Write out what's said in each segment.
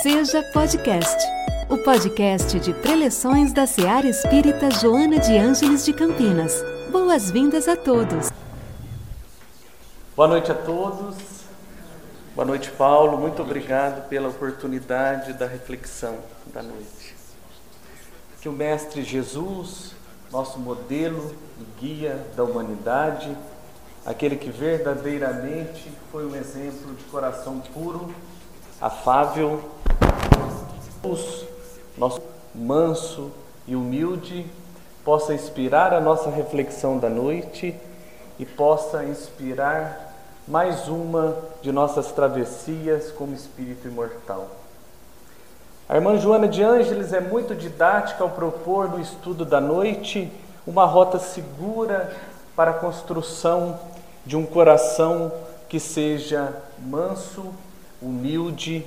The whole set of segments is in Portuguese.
Seja Podcast, o podcast de preleções da Seara Espírita Joana de Ângeles de Campinas. Boas-vindas a todos. Boa noite a todos. Boa noite, Paulo. Muito obrigado pela oportunidade da reflexão da noite. Que o Mestre Jesus, nosso modelo e guia da humanidade, aquele que verdadeiramente foi um exemplo de coração puro, afável, nosso manso e humilde, possa inspirar a nossa reflexão da noite e possa inspirar mais uma de nossas travessias como espírito imortal. A irmã Joana de Ângeles é muito didática ao propor no estudo da noite uma rota segura para a construção de um coração que seja manso, humilde,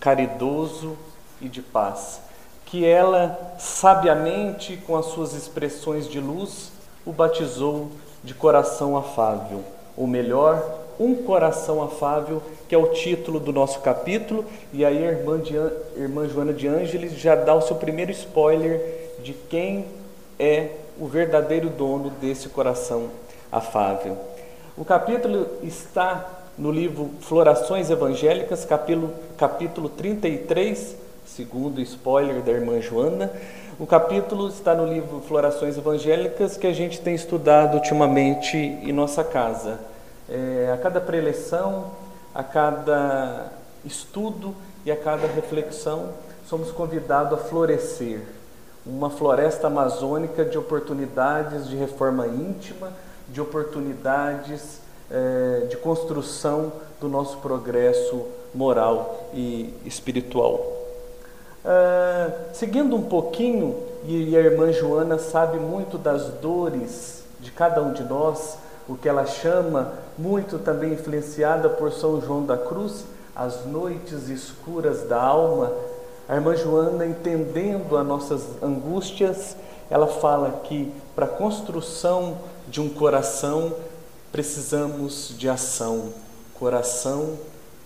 caridoso e de paz. Que ela, sabiamente, com as suas expressões de luz, o batizou de coração afável, ou melhor, um coração afável, que é o título do nosso capítulo, e aí a irmã, de, irmã Joana de Ângeles já dá o seu primeiro spoiler de quem é o verdadeiro dono desse coração afável. O capítulo está no livro Florações Evangélicas, capítulo, capítulo 33, segundo spoiler da irmã Joana. O capítulo está no livro Florações Evangélicas, que a gente tem estudado ultimamente em nossa casa. É, a cada preleção, a cada estudo e a cada reflexão, somos convidados a florescer uma floresta amazônica de oportunidades de reforma íntima de oportunidades é, de construção do nosso progresso moral e espiritual. Uh, seguindo um pouquinho, e a irmã Joana sabe muito das dores de cada um de nós, o que ela chama, muito também influenciada por São João da Cruz, as noites escuras da alma. A irmã Joana, entendendo as nossas angústias, ela fala que para a construção de um coração, precisamos de ação. Coração,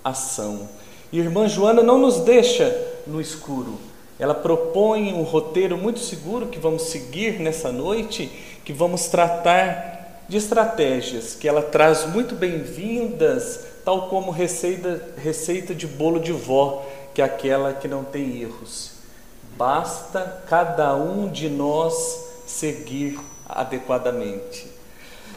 ação. E irmã Joana não nos deixa no escuro. Ela propõe um roteiro muito seguro que vamos seguir nessa noite, que vamos tratar de estratégias que ela traz muito bem-vindas, tal como receita, receita de bolo de vó, que é aquela que não tem erros. Basta cada um de nós seguir adequadamente.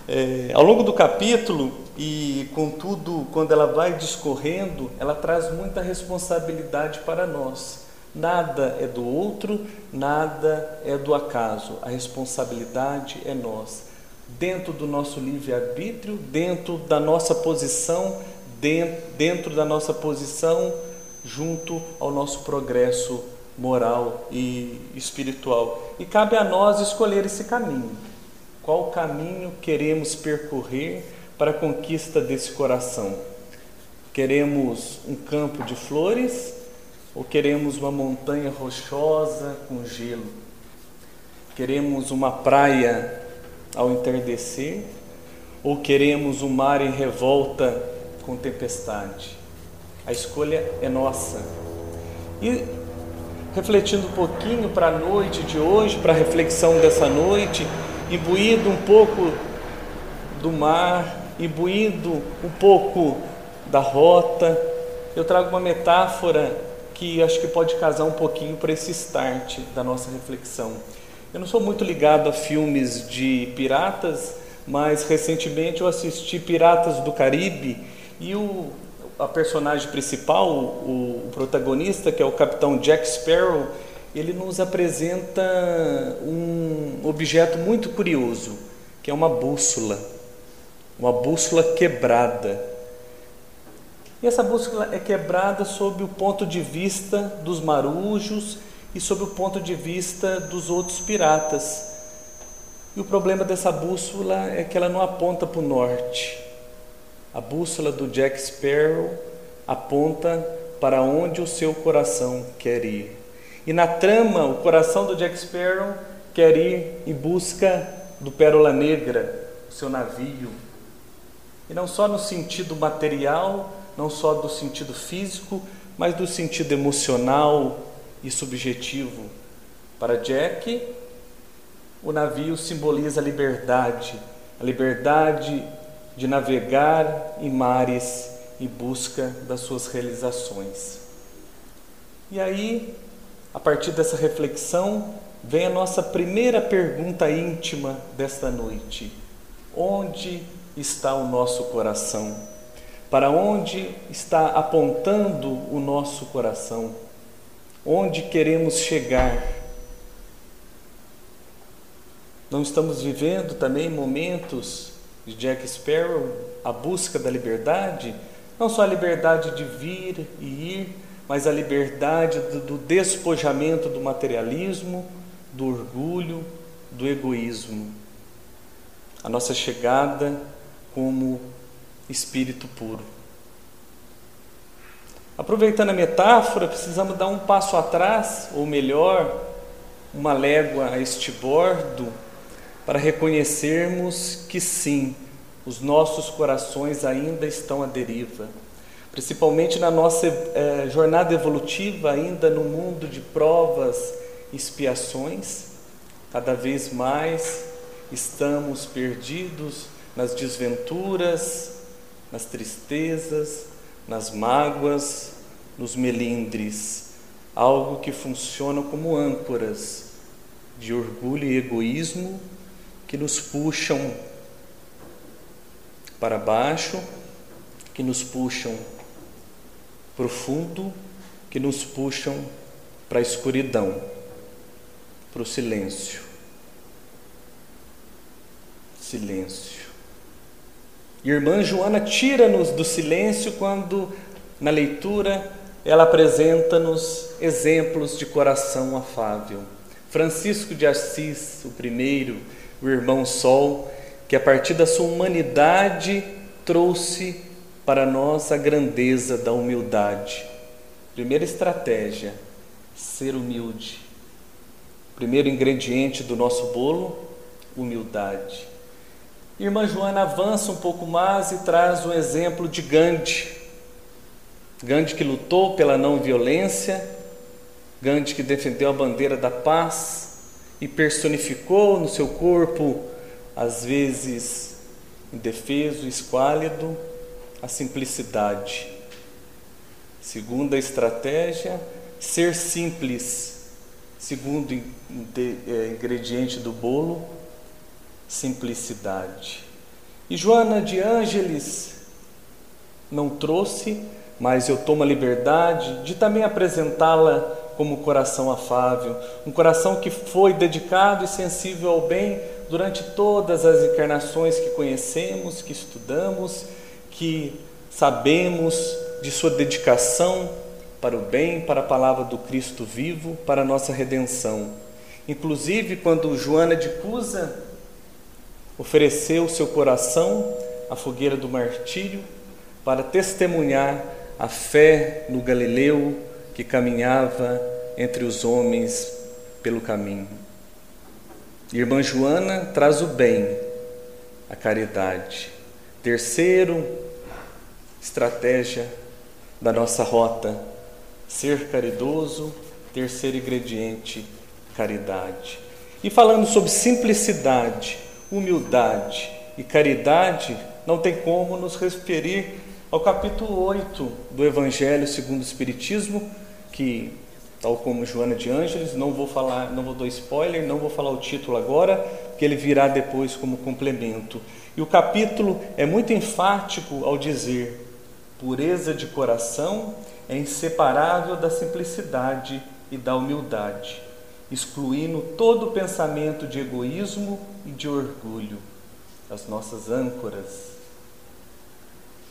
É, ao longo do capítulo, e contudo, quando ela vai discorrendo, ela traz muita responsabilidade para nós. Nada é do outro, nada é do acaso. A responsabilidade é nossa. Dentro do nosso livre-arbítrio, dentro da nossa posição, dentro da nossa posição junto ao nosso progresso moral e espiritual. E cabe a nós escolher esse caminho. Qual caminho queremos percorrer para a conquista desse coração? Queremos um campo de flores ou queremos uma montanha rochosa com gelo? Queremos uma praia ao entardecer ou queremos um mar em revolta com tempestade? A escolha é nossa. E refletindo um pouquinho para a noite de hoje, para a reflexão dessa noite, imbuído um pouco do mar, imbuído um pouco da rota, eu trago uma metáfora que acho que pode casar um pouquinho para esse start da nossa reflexão. Eu não sou muito ligado a filmes de piratas, mas recentemente eu assisti Piratas do Caribe e o a personagem principal, o, o, protagonista, que é o capitão Jack Sparrow, ele nos apresenta um objeto muito curioso, que é uma bússola, uma bússola quebrada. E essa bússola é quebrada sob o ponto de vista dos marujos e sob o ponto de vista dos outros piratas. E o problema dessa bússola é que ela não aponta para o norte, a bússola do Jack Sparrow aponta para onde o seu coração quer ir. E na trama, o coração do Jack Sparrow quer ir em busca do Pérola Negra, o seu navio. E não só no sentido material, não só do sentido físico, mas do sentido emocional e subjetivo. Para Jack, o navio simboliza a liberdade, a liberdade de navegar em mares em busca das suas realizações. E aí, a partir dessa reflexão, vem a nossa primeira pergunta íntima desta noite: onde está o nosso coração? Para onde está apontando o nosso coração? Onde queremos chegar? Não estamos vivendo também momentos de Jack Sparrow, a busca da liberdade? Não só a liberdade de vir e ir, mas a liberdade do, despojamento do materialismo, do orgulho, do egoísmo. A nossa chegada como espírito puro. Aproveitando a metáfora, precisamos dar um passo atrás, ou melhor, uma légua a este bordo, para reconhecermos que sim, os nossos corações ainda estão à deriva, principalmente na nossa eh, jornada evolutiva, ainda no mundo de provas expiações, cada vez mais estamos perdidos nas desventuras, nas tristezas, nas mágoas, nos melindres, algo que funciona como âncoras de orgulho e egoísmo que nos puxam para baixo, que nos puxam profundo, que nos puxam para a escuridão para o silêncio. Silêncio. Irmã Joana tira-nos do silêncio quando, na leitura, ela apresenta-nos exemplos de coração afável. Francisco de Assis, o primeiro, o irmão Sol, que a partir da sua humanidade trouxe para nós a grandeza da humildade. Primeira estratégia: ser humilde. Primeiro ingrediente do nosso bolo, humildade. Irmã Joana avança um pouco mais e traz um exemplo de Gandhi. Gandhi que lutou pela não violência, Gandhi que defendeu a bandeira da paz e personificou no seu corpo, às vezes indefeso, esquálido, a simplicidade. Segunda estratégia, ser simples Segundo é, ingrediente do bolo, simplicidade. E Joana de Ângeles não trouxe, mas eu tomo a liberdade de também apresentá-la como coração afável, um coração que foi dedicado e sensível ao bem durante todas as encarnações que conhecemos, que estudamos, que sabemos de sua dedicação para o bem, para a palavra do Cristo vivo, para a nossa redenção. Inclusive, quando Joana de Cusa ofereceu seu coração à fogueira do martírio para testemunhar a fé no Galileu que caminhava entre os homens pelo caminho. Irmã Joana traz o bem, a caridade. Terceiro, estratégia da nossa rota ser caridoso, terceiro ingrediente, caridade. E falando sobre simplicidade, humildade e caridade, não tem como nos referir ao capítulo 8 do Evangelho segundo o Espiritismo, que tal como Joana de Ângeles, não vou falar, não vou dar spoiler, não vou falar o título agora, que ele virá depois como complemento. E o capítulo é muito enfático ao dizer: pureza de coração é inseparável da simplicidade e da humildade, excluindo todo pensamento de egoísmo e de orgulho, as nossas âncoras.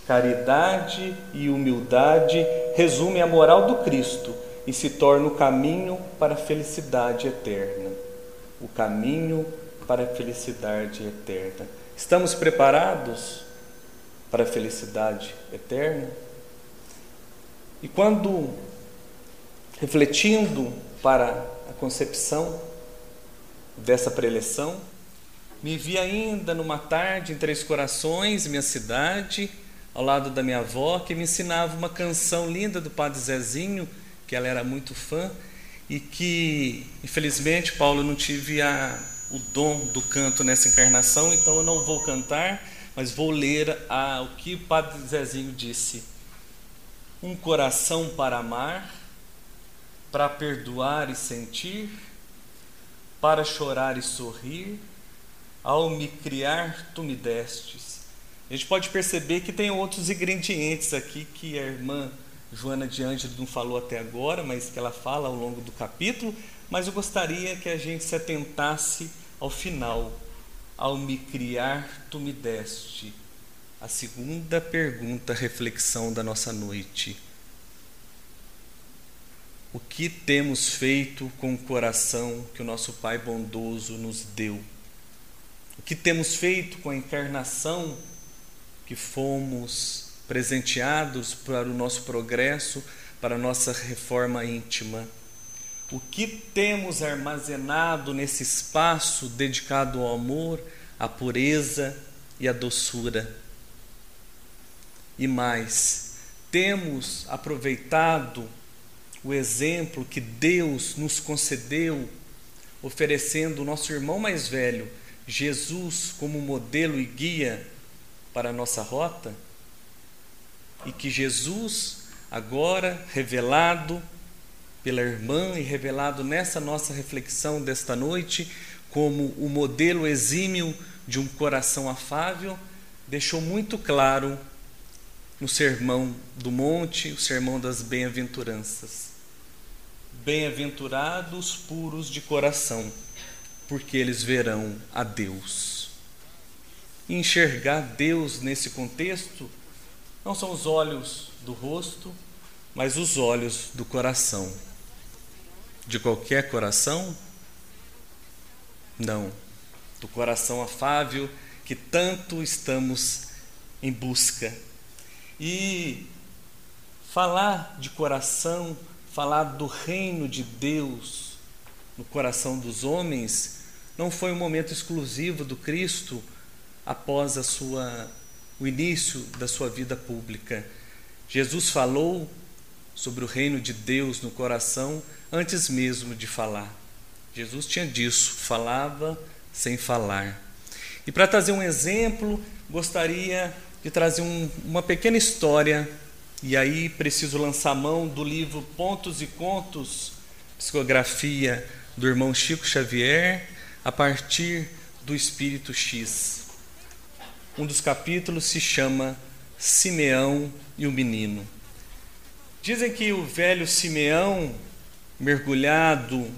Caridade e humildade resumem a moral do Cristo e se torna o caminho para a felicidade eterna. O caminho para a felicidade eterna. Estamos preparados para a felicidade eterna? E quando, refletindo para a concepção dessa preleção, me vi ainda numa tarde em Três Corações, minha cidade, ao lado da minha avó, que me ensinava uma canção linda do Padre Zezinho, que ela era muito fã, e que, infelizmente, Paulo, não tive a, o dom do canto nessa encarnação, então eu não vou cantar, mas vou ler a, o que o Padre Zezinho disse. Um coração para amar, para perdoar e sentir, para chorar e sorrir, ao me criar, tu me destes. A gente pode perceber que tem outros ingredientes aqui que a irmã Joana de Ângelo não falou até agora, mas que ela fala ao longo do capítulo. Mas eu gostaria que a gente se atentasse ao final. Ao me criar, tu me deste. A segunda pergunta, reflexão da nossa noite. O que temos feito com o coração que o nosso Pai bondoso nos deu? O que temos feito com a encarnação que fomos presenteados para o nosso progresso, para a nossa reforma íntima? O que temos armazenado nesse espaço dedicado ao amor, à pureza e à doçura? E mais, temos aproveitado o exemplo que Deus nos concedeu, oferecendo o nosso irmão mais velho Jesus como modelo e guia para a nossa rota, e que Jesus, agora revelado pela irmã e revelado nessa nossa reflexão desta noite, como o modelo exímio de um coração afável, deixou muito claro no Sermão do Monte, o Sermão das Bem-aventuranças. Bem-aventurados puros de coração porque eles verão a Deus. Enxergar Deus nesse contexto não são os olhos do rosto, mas os olhos do coração. De qualquer coração? Não. Do coração afável que tanto estamos em busca. E falar de coração, falar do reino de Deus no coração dos homens, não foi um momento exclusivo do Cristo após sua, o início da sua vida pública. Jesus falou sobre o reino de Deus no coração antes mesmo de falar. Jesus tinha disso, falava sem falar. E para trazer um exemplo, gostaria de trazer um, uma pequena história, e aí preciso lançar mão do livro Pontos e Contos, psicografia do irmão Chico Xavier, a partir do Espírito X. Um dos capítulos se chama Simeão e o Menino. Dizem que o velho Simeão, mergulhado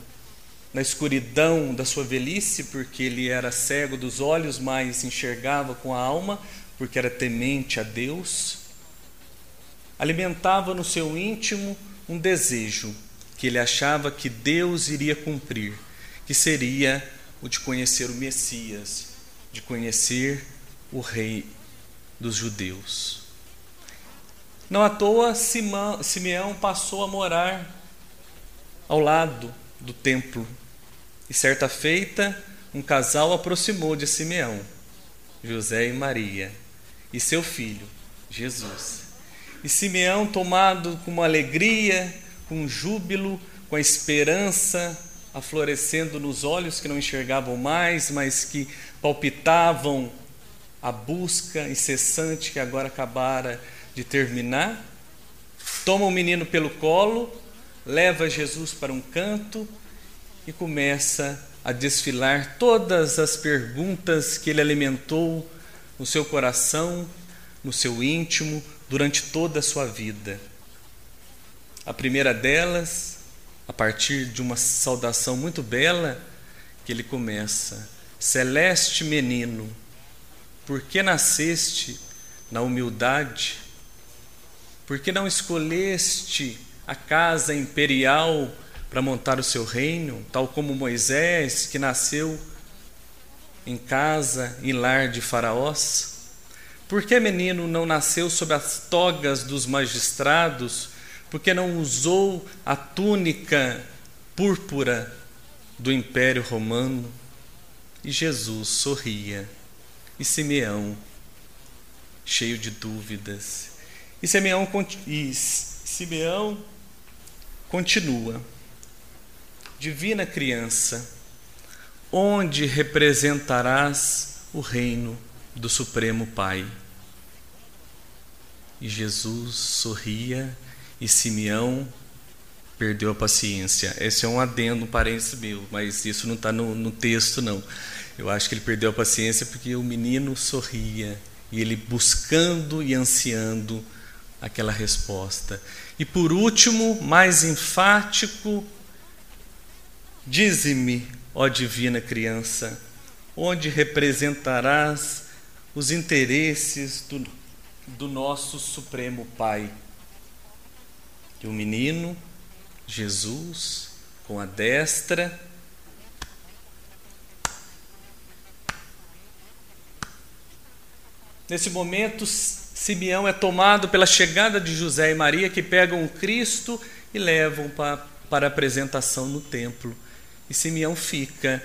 na escuridão da sua velhice, porque ele era cego dos olhos, mas enxergava com a alma, porque era temente a Deus, alimentava no seu íntimo um desejo que ele achava que Deus iria cumprir, que seria o de conhecer o Messias, de conhecer o Rei dos judeus. Não à toa, Simeão passou a morar ao lado do templo. E certa feita, um casal aproximou de Simeão, José e Maria, e seu filho, Jesus. E Simeão, tomado com uma alegria, com júbilo, com a esperança aflorescendo nos olhos que não enxergavam mais, mas que palpitavam a busca incessante que agora acabara de terminar. Toma o menino pelo colo, leva Jesus para um canto e começa a desfilar todas as perguntas que ele alimentou no seu coração, no seu íntimo, durante toda a sua vida. A primeira delas a partir de uma saudação muito bela que ele começa: Celeste menino, por que nasceste na humildade? Por que não escolheste a casa imperial para montar o seu reino, tal como Moisés, que nasceu em casa, em lar de faraós? Por que menino não nasceu sob as togas dos magistrados, porque não usou a túnica púrpura do Império Romano. E Jesus sorria. E Simeão cheio de dúvidas. E Simeão, e Simeão continua: Divina criança, onde representarás o reino do Supremo Pai? E Jesus sorria e Simeão perdeu a paciência. Esse é um adendo, um parênteses meu, mas isso não está no, no texto, não. Eu acho que ele perdeu a paciência porque o menino sorria e ele buscando e ansiando aquela resposta. E por último, mais enfático, dize-me, ó divina criança, onde representarás os interesses do, do nosso Supremo Pai. E o menino, Jesus, com a destra, Nesse momento, Simeão é tomado pela chegada de José e Maria, que pegam o Cristo e levam para, para a apresentação no templo. E Simeão fica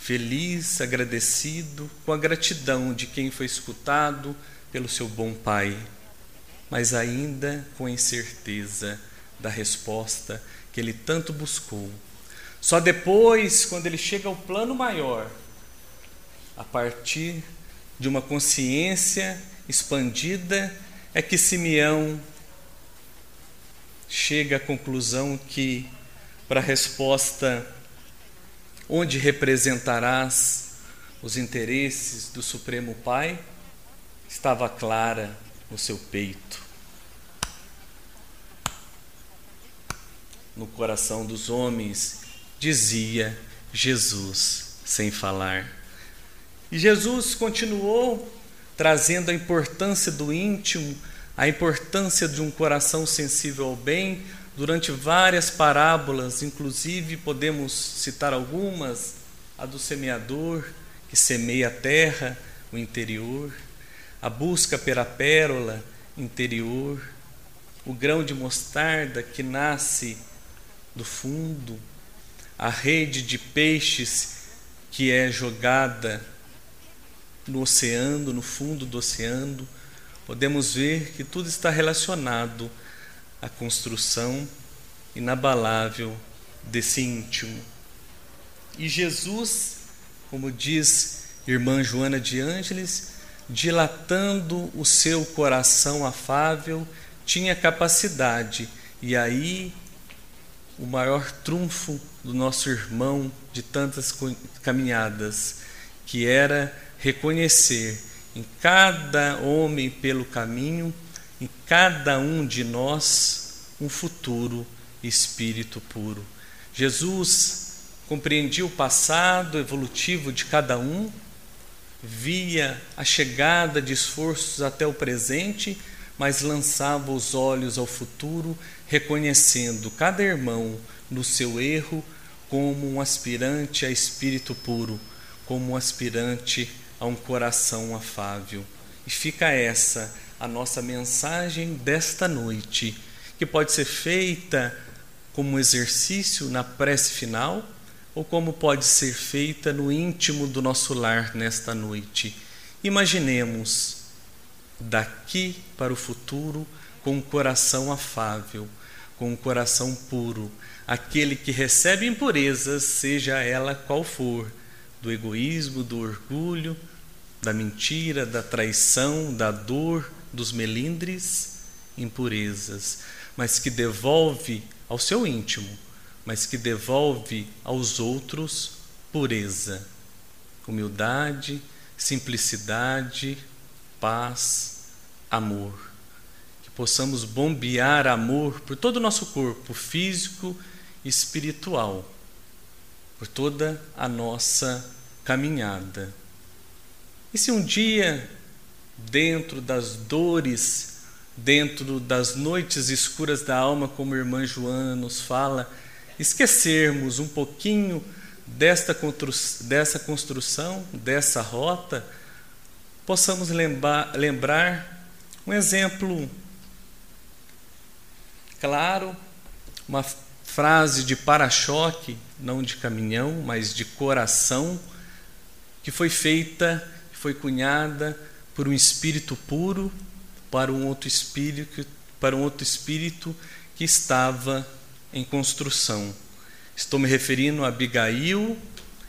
feliz, agradecido, com a gratidão de quem foi escutado pelo seu bom pai, mas ainda com a incerteza da resposta que ele tanto buscou. Só depois, quando ele chega ao plano maior, a partir de uma consciência expandida, é que Simeão chega à conclusão que, para a resposta, onde representarás os interesses do Supremo Pai, estava clara no seu peito. No coração dos homens, dizia Jesus, sem falar. E Jesus continuou trazendo a importância do íntimo, a importância de um coração sensível ao bem, durante várias parábolas, inclusive podemos citar algumas, a do semeador que semeia a terra, o interior, a busca pela pérola interior, o grão de mostarda que nasce do fundo, a rede de peixes que é jogada no oceano, no fundo do oceano, podemos ver que tudo está relacionado à construção inabalável desse íntimo. E Jesus, como diz irmã Joana de Ângeles, dilatando o seu coração afável, tinha capacidade, e aí o maior trunfo do nosso irmão de tantas caminhadas, que era reconhecer em cada homem pelo caminho, em cada um de nós, um futuro espírito puro. Jesus compreendia o passado evolutivo de cada um, via a chegada de esforços até o presente, mas lançava os olhos ao futuro, reconhecendo cada irmão no seu erro como um aspirante a espírito puro, como um aspirante a um coração afável. E fica essa a nossa mensagem desta noite, que pode ser feita como exercício na prece final ou como pode ser feita no íntimo do nosso lar nesta noite. Imaginemos daqui para o futuro com um coração afável, com um coração puro, aquele que recebe impurezas, seja ela qual for, do egoísmo, do orgulho, da mentira, da traição, da dor, dos melindres, impurezas, mas que devolve ao seu íntimo, mas que devolve aos outros pureza, humildade, simplicidade, paz, amor. Que possamos bombear amor por todo o nosso corpo físico e espiritual, por toda a nossa caminhada e se um dia, dentro das dores, dentro das noites escuras da alma, como a irmã Joana nos fala, esquecermos um pouquinho desta dessa construção, dessa rota, possamos lembrar, lembrar um exemplo. Claro, uma frase de para-choque, não de caminhão, mas de coração, que foi feita foi cunhada por um espírito puro para um outro espírito, para um outro espírito que estava em construção. Estou me referindo a Abigail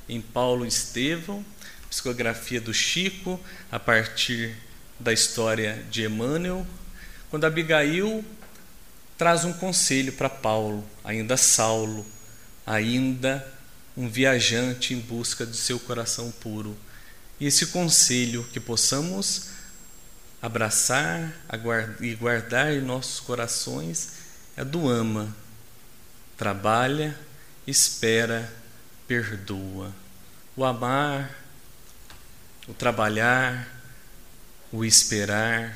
em Paulo Estevão, psicografia do Chico, a partir da história de Emmanuel, quando Abigail traz um conselho para Paulo, ainda Saulo, ainda um viajante em busca de seu coração puro. E esse conselho que possamos abraçar e guardar em nossos corações é do ama. Trabalha, espera, perdoa. O amar, o trabalhar, o esperar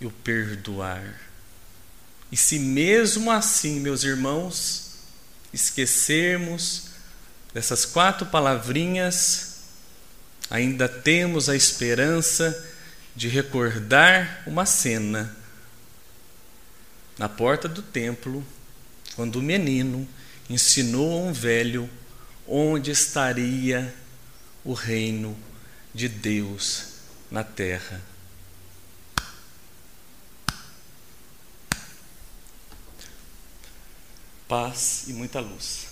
e o perdoar. E se mesmo assim, meus irmãos, esquecermos dessas quatro palavrinhas, ainda temos a esperança de recordar uma cena na porta do templo, quando o menino ensinou a um velho onde estaria o reino de Deus na terra. Paz e muita luz.